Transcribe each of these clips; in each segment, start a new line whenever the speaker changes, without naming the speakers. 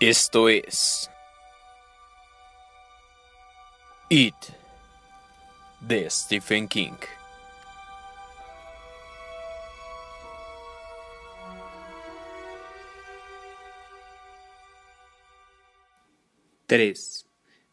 Esto es It de Stephen King.
Tres.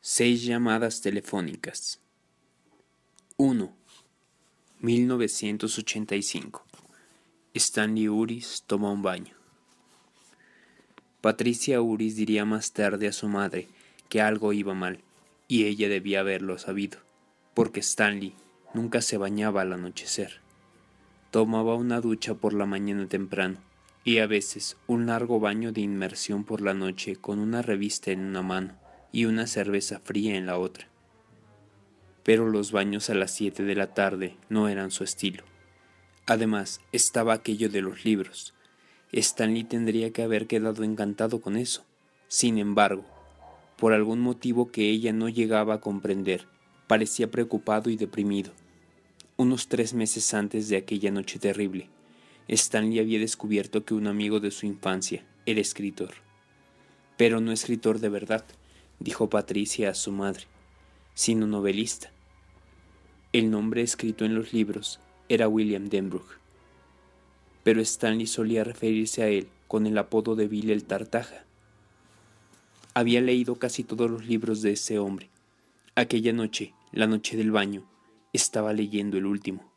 Seis llamadas telefónicas. 1. 1985. Stanley Uris toma un baño. Patricia Uris diría más tarde a su madre que algo iba mal, y ella debía haberlo sabido, porque Stanley nunca se bañaba al anochecer. Tomaba una ducha por la mañana temprano, y a veces un largo baño de inmersión por la noche con una revista en una mano y una cerveza fría en la otra. Pero los baños a las siete de la tarde no eran su estilo. Además, estaba aquello de los libros, Stanley tendría que haber quedado encantado con eso. Sin embargo, por algún motivo que ella no llegaba a comprender, parecía preocupado y deprimido. Unos tres meses antes de aquella noche terrible, Stanley había descubierto que un amigo de su infancia era escritor. Pero no escritor de verdad, dijo Patricia a su madre, sino novelista. El nombre escrito en los libros era William Denbrook pero Stanley solía referirse a él con el apodo de Bill el Tartaja. Había leído casi todos los libros de ese hombre. Aquella noche, la noche del baño, estaba leyendo el último.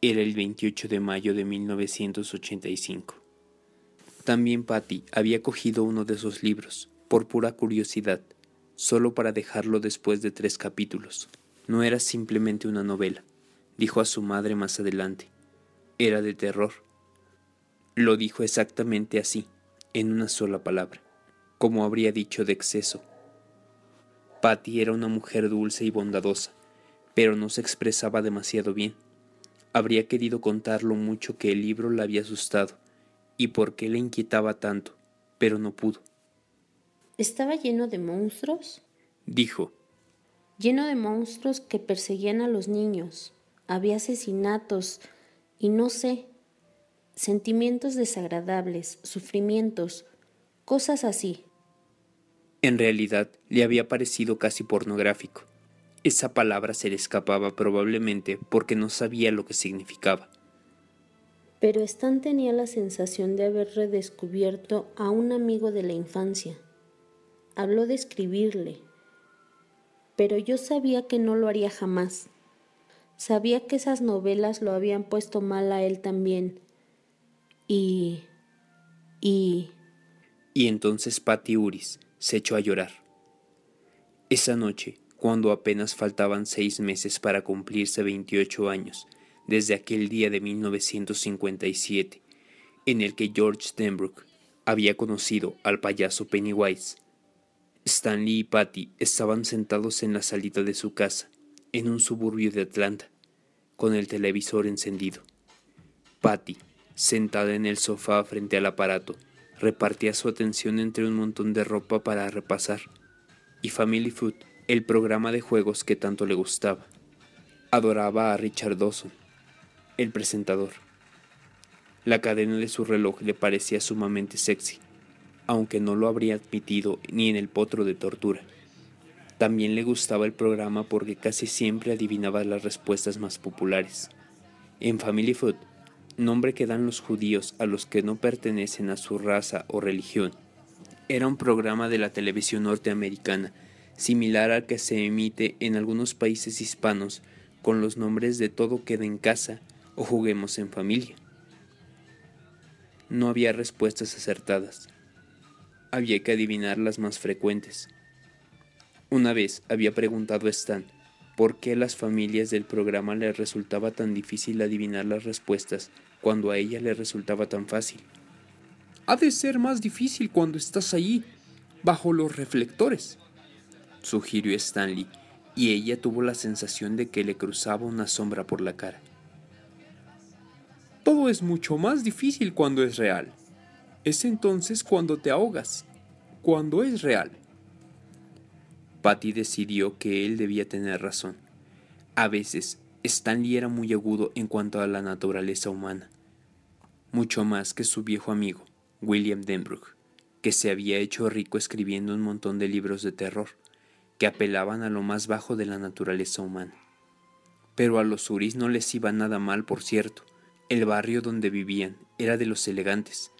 Era el 28 de mayo de 1985. También Patty había cogido uno de esos libros, por pura curiosidad, solo para dejarlo después de tres capítulos. No era simplemente una novela, dijo a su madre más adelante era de terror. Lo dijo exactamente así, en una sola palabra, como habría dicho de exceso. Patty era una mujer dulce y bondadosa, pero no se expresaba demasiado bien. Habría querido contar lo mucho que el libro la había asustado y por qué le inquietaba tanto, pero no pudo.
¿Estaba lleno de monstruos?
dijo.
Lleno de monstruos que perseguían a los niños. Había asesinatos, y no sé, sentimientos desagradables, sufrimientos, cosas así.
En realidad le había parecido casi pornográfico. Esa palabra se le escapaba probablemente porque no sabía lo que significaba.
Pero Stan tenía la sensación de haber redescubierto a un amigo de la infancia. Habló de escribirle, pero yo sabía que no lo haría jamás. Sabía que esas novelas lo habían puesto mal a él también. Y... y...
Y entonces Patty Uris se echó a llorar. Esa noche, cuando apenas faltaban seis meses para cumplirse 28 años, desde aquel día de 1957, en el que George Denbrook había conocido al payaso Pennywise, Stanley y Patty estaban sentados en la salida de su casa, en un suburbio de Atlanta, con el televisor encendido. Patty, sentada en el sofá frente al aparato, repartía su atención entre un montón de ropa para repasar, y Family Food, el programa de juegos que tanto le gustaba. Adoraba a Richard Dawson, el presentador. La cadena de su reloj le parecía sumamente sexy, aunque no lo habría admitido ni en el potro de tortura. También le gustaba el programa porque casi siempre adivinaba las respuestas más populares. En Family Food, nombre que dan los judíos a los que no pertenecen a su raza o religión, era un programa de la televisión norteamericana, similar al que se emite en algunos países hispanos con los nombres de Todo queda en casa o Juguemos en familia. No había respuestas acertadas. Había que adivinar las más frecuentes. Una vez había preguntado a Stan por qué a las familias del programa les resultaba tan difícil adivinar las respuestas cuando a ella le resultaba tan fácil.
Ha de ser más difícil cuando estás allí, bajo los reflectores,
sugirió Stanley, y ella tuvo la sensación de que le cruzaba una sombra por la cara.
Todo es mucho más difícil cuando es real. Es entonces cuando te ahogas, cuando es real.
Patty decidió que él debía tener razón. A veces, Stanley era muy agudo en cuanto a la naturaleza humana, mucho más que su viejo amigo, William Denbrook. que se había hecho rico escribiendo un montón de libros de terror, que apelaban a lo más bajo de la naturaleza humana. Pero a los Uris no les iba nada mal, por cierto. El barrio donde vivían era de los elegantes.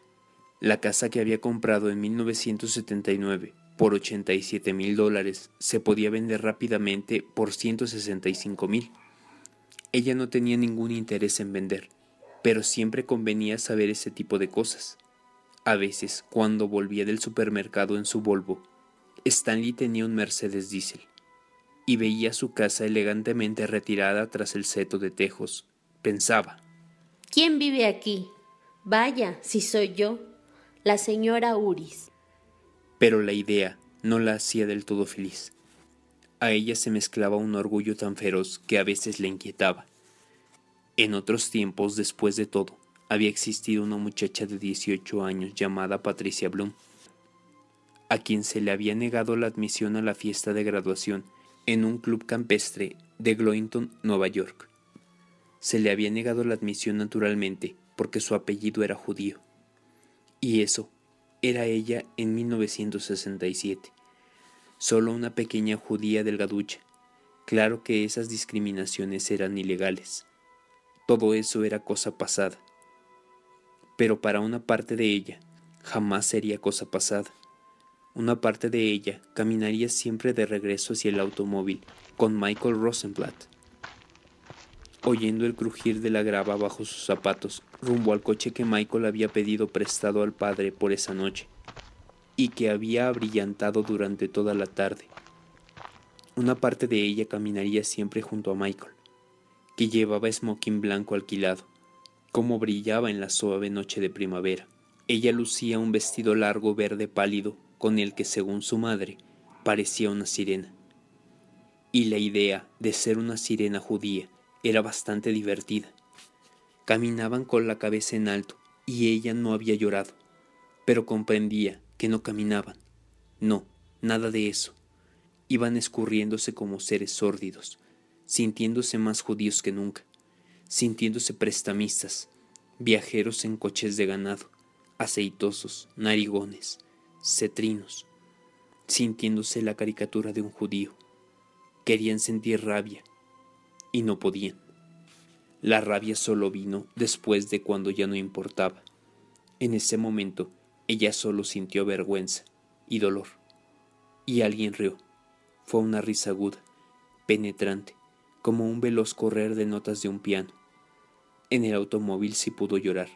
La casa que había comprado en 1979 por 87 mil dólares se podía vender rápidamente por 165 mil. Ella no tenía ningún interés en vender, pero siempre convenía saber ese tipo de cosas. A veces, cuando volvía del supermercado en su Volvo, Stanley tenía un Mercedes Diesel y veía su casa elegantemente retirada tras el seto de tejos. Pensaba,
¿Quién vive aquí? Vaya, si soy yo, la señora Uris.
Pero la idea no la hacía del todo feliz. A ella se mezclaba un orgullo tan feroz que a veces le inquietaba. En otros tiempos, después de todo, había existido una muchacha de 18 años llamada Patricia Bloom, a quien se le había negado la admisión a la fiesta de graduación en un club campestre de Glointon, Nueva York. Se le había negado la admisión naturalmente porque su apellido era judío. Y eso era ella en 1967. Solo una pequeña judía delgaducha. Claro que esas discriminaciones eran ilegales. Todo eso era cosa pasada. Pero para una parte de ella, jamás sería cosa pasada. Una parte de ella caminaría siempre de regreso hacia el automóvil con Michael Rosenblatt, oyendo el crujir de la grava bajo sus zapatos, rumbo al coche que Michael había pedido prestado al padre por esa noche, y que había abrillantado durante toda la tarde. Una parte de ella caminaría siempre junto a Michael, que llevaba smoking blanco alquilado, como brillaba en la suave noche de primavera. Ella lucía un vestido largo verde pálido con el que, según su madre, parecía una sirena. Y la idea de ser una sirena judía era bastante divertida. Caminaban con la cabeza en alto y ella no había llorado, pero comprendía que no caminaban. No, nada de eso. Iban escurriéndose como seres sórdidos, sintiéndose más judíos que nunca sintiéndose prestamistas, viajeros en coches de ganado, aceitosos, narigones, cetrinos, sintiéndose la caricatura de un judío. Querían sentir rabia y no podían. La rabia solo vino después de cuando ya no importaba. En ese momento ella solo sintió vergüenza y dolor. Y alguien rió. Fue una risa aguda, penetrante, como un veloz correr de notas de un piano. En el automóvil sí pudo llorar.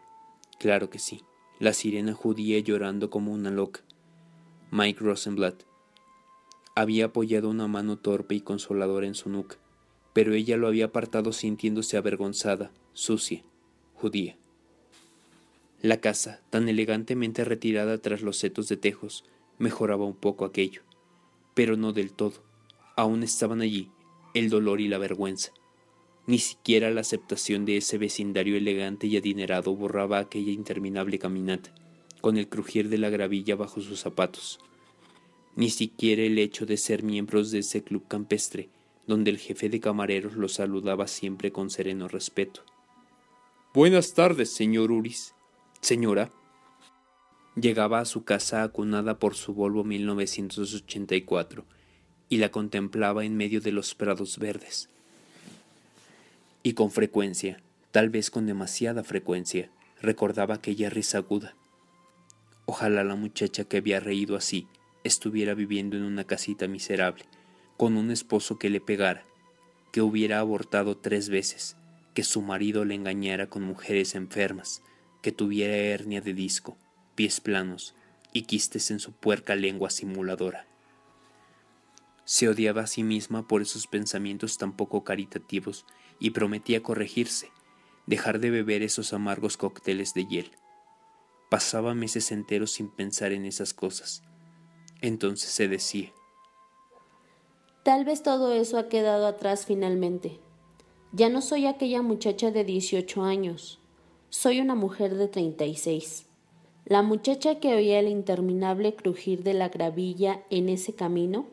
Claro que sí. La sirena judía llorando como una loca. Mike Rosenblatt había apoyado una mano torpe y consoladora en su nuca, pero ella lo había apartado sintiéndose avergonzada, sucia, judía. La casa, tan elegantemente retirada tras los setos de tejos, mejoraba un poco aquello, pero no del todo. Aún estaban allí el dolor y la vergüenza. Ni siquiera la aceptación de ese vecindario elegante y adinerado borraba aquella interminable caminata, con el crujir de la gravilla bajo sus zapatos. Ni siquiera el hecho de ser miembros de ese club campestre, donde el jefe de camareros los saludaba siempre con sereno respeto.
Buenas tardes, señor Uris.
Señora. Llegaba a su casa acunada por su Volvo 1984 y la contemplaba en medio de los prados verdes y con frecuencia, tal vez con demasiada frecuencia, recordaba aquella risa aguda. Ojalá la muchacha que había reído así estuviera viviendo en una casita miserable, con un esposo que le pegara, que hubiera abortado tres veces, que su marido le engañara con mujeres enfermas, que tuviera hernia de disco, pies planos y quistes en su puerca lengua simuladora. Se odiaba a sí misma por esos pensamientos tan poco caritativos y prometía corregirse, dejar de beber esos amargos cócteles de hiel. Pasaba meses enteros sin pensar en esas cosas. Entonces se decía,
Tal vez todo eso ha quedado atrás finalmente. Ya no soy aquella muchacha de 18 años. Soy una mujer de 36. La muchacha que oía el interminable crujir de la gravilla en ese camino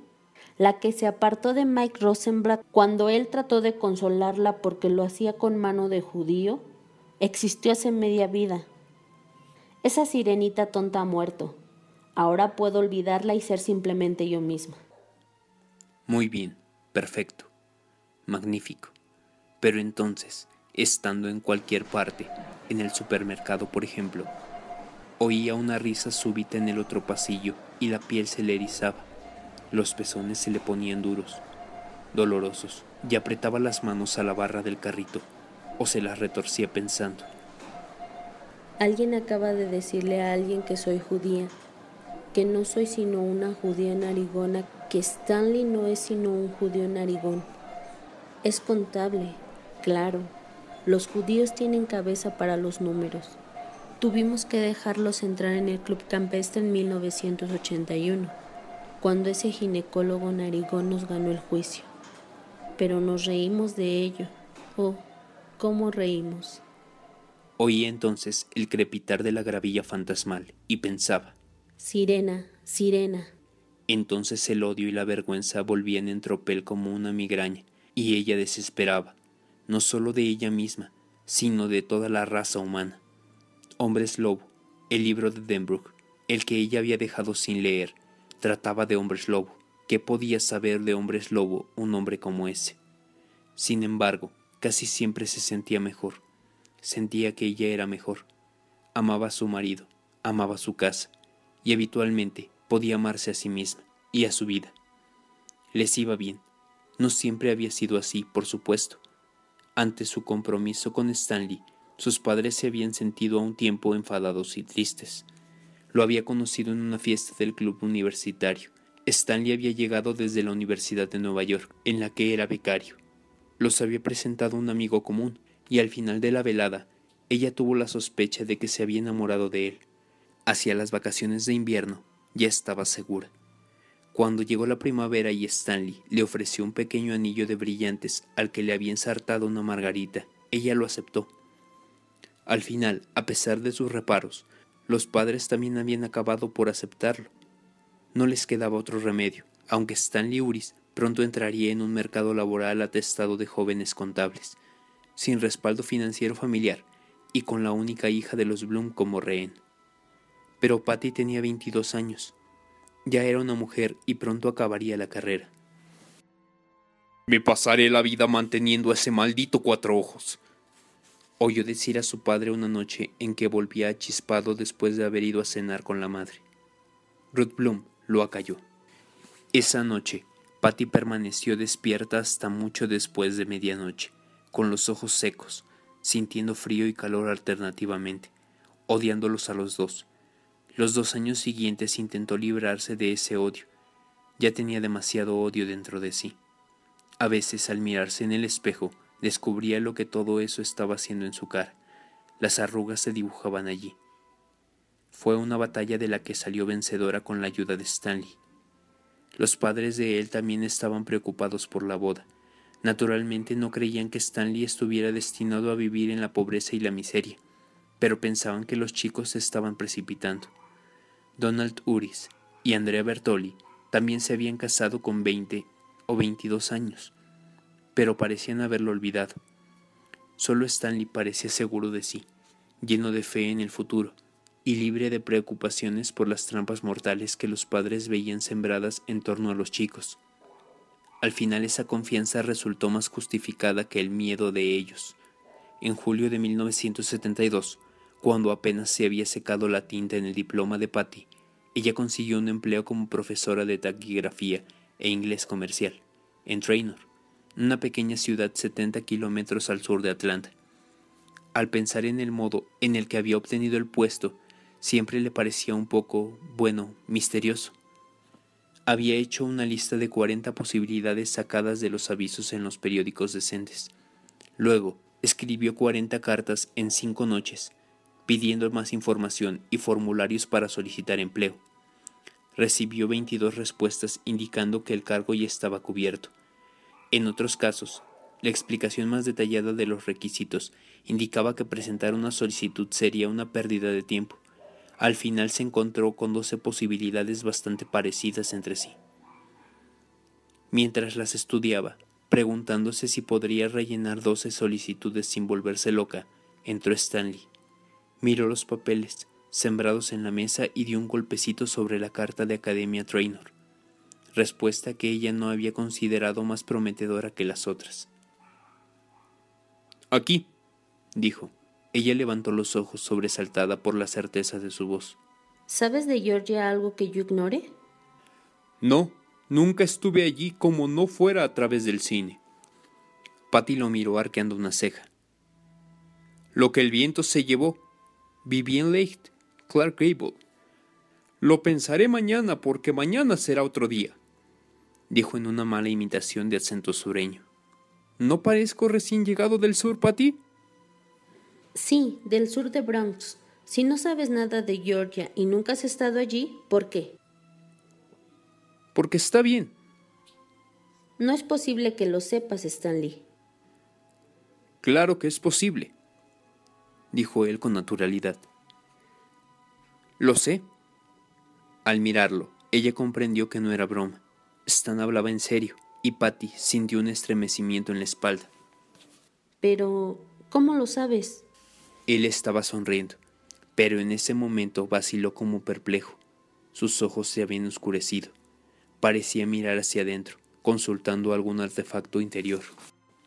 la que se apartó de Mike Rosenblatt cuando él trató de consolarla porque lo hacía con mano de judío, existió hace media vida. Esa sirenita tonta ha muerto. Ahora puedo olvidarla y ser simplemente yo misma.
Muy bien, perfecto, magnífico. Pero entonces, estando en cualquier parte, en el supermercado por ejemplo, oía una risa súbita en el otro pasillo y la piel se le erizaba, los pezones se le ponían duros, dolorosos, y apretaba las manos a la barra del carrito, o se las retorcía pensando.
Alguien acaba de decirle a alguien que soy judía, que no soy sino una judía narigona, que Stanley no es sino un judío narigón. Es contable, claro. Los judíos tienen cabeza para los números. Tuvimos que dejarlos entrar en el club campestre en 1981, cuando ese ginecólogo narigón nos ganó el juicio. Pero nos reímos de ello. Oh, cómo reímos.
Oí entonces el crepitar de la gravilla fantasmal y pensaba,
Sirena, sirena.
Entonces el odio y la vergüenza volvían en tropel como una migraña, y ella desesperaba, no solo de ella misma, sino de toda la raza humana. Hombres Lobo, el libro de Denbrook, el que ella había dejado sin leer, trataba de hombres lobo. ¿Qué podía saber de hombres lobo un hombre como ese? Sin embargo, casi siempre se sentía mejor. Sentía que ella era mejor. Amaba a su marido, amaba su casa, y habitualmente podía amarse a sí misma y a su vida. Les iba bien. No siempre había sido así, por supuesto. Ante su compromiso con Stanley, sus padres se habían sentido a un tiempo enfadados y tristes. Lo había conocido en una fiesta del club universitario. Stanley había llegado desde la Universidad de Nueva York, en la que era becario. Los había presentado un amigo común, y al final de la velada, ella tuvo la sospecha de que se había enamorado de él. Hacia las vacaciones de invierno, ya estaba segura. Cuando llegó la primavera y Stanley le ofreció un pequeño anillo de brillantes al que le había ensartado una margarita, ella lo aceptó. Al final, a pesar de sus reparos, los padres también habían acabado por aceptarlo. No les quedaba otro remedio, aunque Stanley Uris pronto entraría en un mercado laboral atestado de jóvenes contables, sin respaldo financiero familiar y con la única hija de los Bloom como rehén. Pero Patty tenía 22 años. Ya era una mujer y pronto acabaría la carrera.
Me pasaré la vida manteniendo a ese maldito cuatro ojos.
Oyó decir a su padre una noche en que volvía chispado después de haber ido a cenar con la madre. Ruth Bloom lo acalló. Esa noche, Patty permaneció despierta hasta mucho después de medianoche, con los ojos secos, sintiendo frío y calor alternativamente, odiándolos a los dos. Los dos años siguientes intentó librarse de ese odio. Ya tenía demasiado odio dentro de sí. A veces, al mirarse en el espejo, descubría lo que todo eso estaba haciendo en su cara. Las arrugas se dibujaban allí. Fue una batalla de la que salió vencedora con la ayuda de Stanley. Los padres de él también estaban preocupados por la boda. Naturalmente no creían que Stanley estuviera destinado a vivir en la pobreza y la miseria, pero pensaban que los chicos se estaban precipitando. Donald Uris y Andrea Bertoli también se habían casado con 20 o 22 años, pero parecían haberlo olvidado. Solo Stanley parecía seguro de sí, lleno de fe en el futuro y libre de preocupaciones por las trampas mortales que los padres veían sembradas en torno a los chicos. Al final esa confianza resultó más justificada que el miedo de ellos. En julio de 1972, cuando apenas se había secado la tinta en el diploma de Patty, ella consiguió un empleo como profesora de taquigrafía e inglés comercial en Traynor, una pequeña ciudad 70 kilómetros al sur de Atlanta. Al pensar en el modo en el que había obtenido el puesto, siempre le parecía un poco, bueno, misterioso. Había hecho una lista de 40 posibilidades sacadas de los avisos en los periódicos decentes. Luego, escribió 40 cartas en cinco noches, pidiendo más información y formularios para solicitar empleo. Recibió 22 respuestas indicando que el cargo ya estaba cubierto. En otros casos, la explicación más detallada de los requisitos indicaba que presentar una solicitud sería una pérdida de tiempo. Al final se encontró con 12 posibilidades bastante parecidas entre sí. Mientras las estudiaba, preguntándose si podría rellenar 12 solicitudes sin volverse loca, entró Stanley. Miró los papeles, sembrados en la mesa y dio un golpecito sobre la carta de Academia Trainor, respuesta que ella no había considerado más prometedora que las otras. Aquí, dijo. Ella levantó los ojos sobresaltada por la certeza de su voz.
¿Sabes de Georgia algo que yo ignore?
No, nunca estuve allí como no fuera a través del cine.
Patty lo miró arqueando una ceja.
Lo que el viento se llevó. En Lake, Clark Gable. Lo pensaré mañana porque mañana será otro día,
dijo en una mala imitación de acento sureño.
¿No parezco recién llegado del sur, Patty?
Sí, del sur de Bronx. Si no sabes nada de Georgia y nunca has estado allí, ¿por qué?
Porque está bien.
No es posible que lo sepas, Stanley.
Claro que es posible,
dijo él con naturalidad.
Lo sé.
Al mirarlo, ella comprendió que no era broma. Stan hablaba en serio, y Patty sintió un estremecimiento en la espalda.
Pero, ¿cómo lo sabes?
Él estaba sonriendo, pero en ese momento vaciló como perplejo. Sus ojos se habían oscurecido. Parecía mirar hacia adentro, consultando algún artefacto interior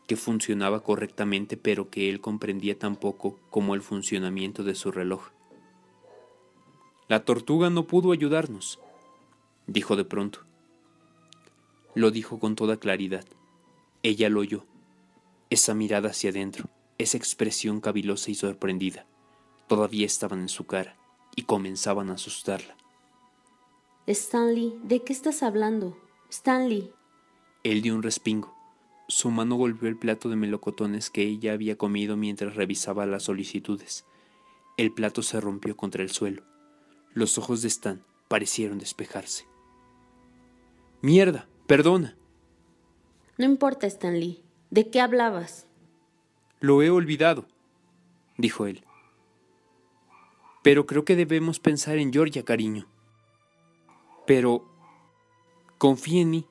que funcionaba correctamente pero que él comprendía tan poco como el funcionamiento de su reloj.
La tortuga no pudo ayudarnos, dijo de pronto.
Lo dijo con toda claridad. Ella lo oyó. Esa mirada hacia adentro, esa expresión cavilosa y sorprendida, todavía estaban en su cara y comenzaban a asustarla.
Stanley, ¿de qué estás hablando? Stanley.
Él dio un respingo. Su mano golpeó el plato de melocotones que ella había comido mientras revisaba las solicitudes. El plato se rompió contra el suelo. Los ojos de Stan parecieron despejarse.
Mierda, perdona.
No importa, Stanley. ¿De qué hablabas?
Lo he olvidado, dijo él. Pero creo que debemos pensar en Georgia, cariño. Pero confía en mí.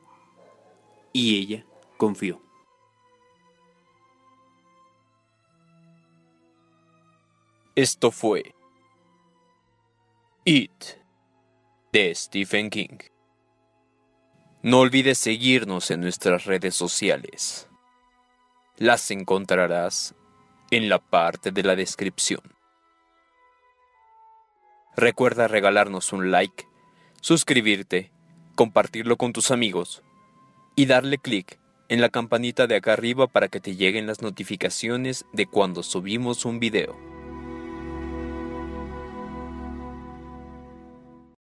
Y ella confió.
Esto fue It de Stephen King. No olvides seguirnos en nuestras redes sociales. Las encontrarás en la parte de la descripción. Recuerda regalarnos un like, suscribirte, compartirlo con tus amigos y darle clic en la campanita de acá arriba para que te lleguen las notificaciones de cuando subimos un video.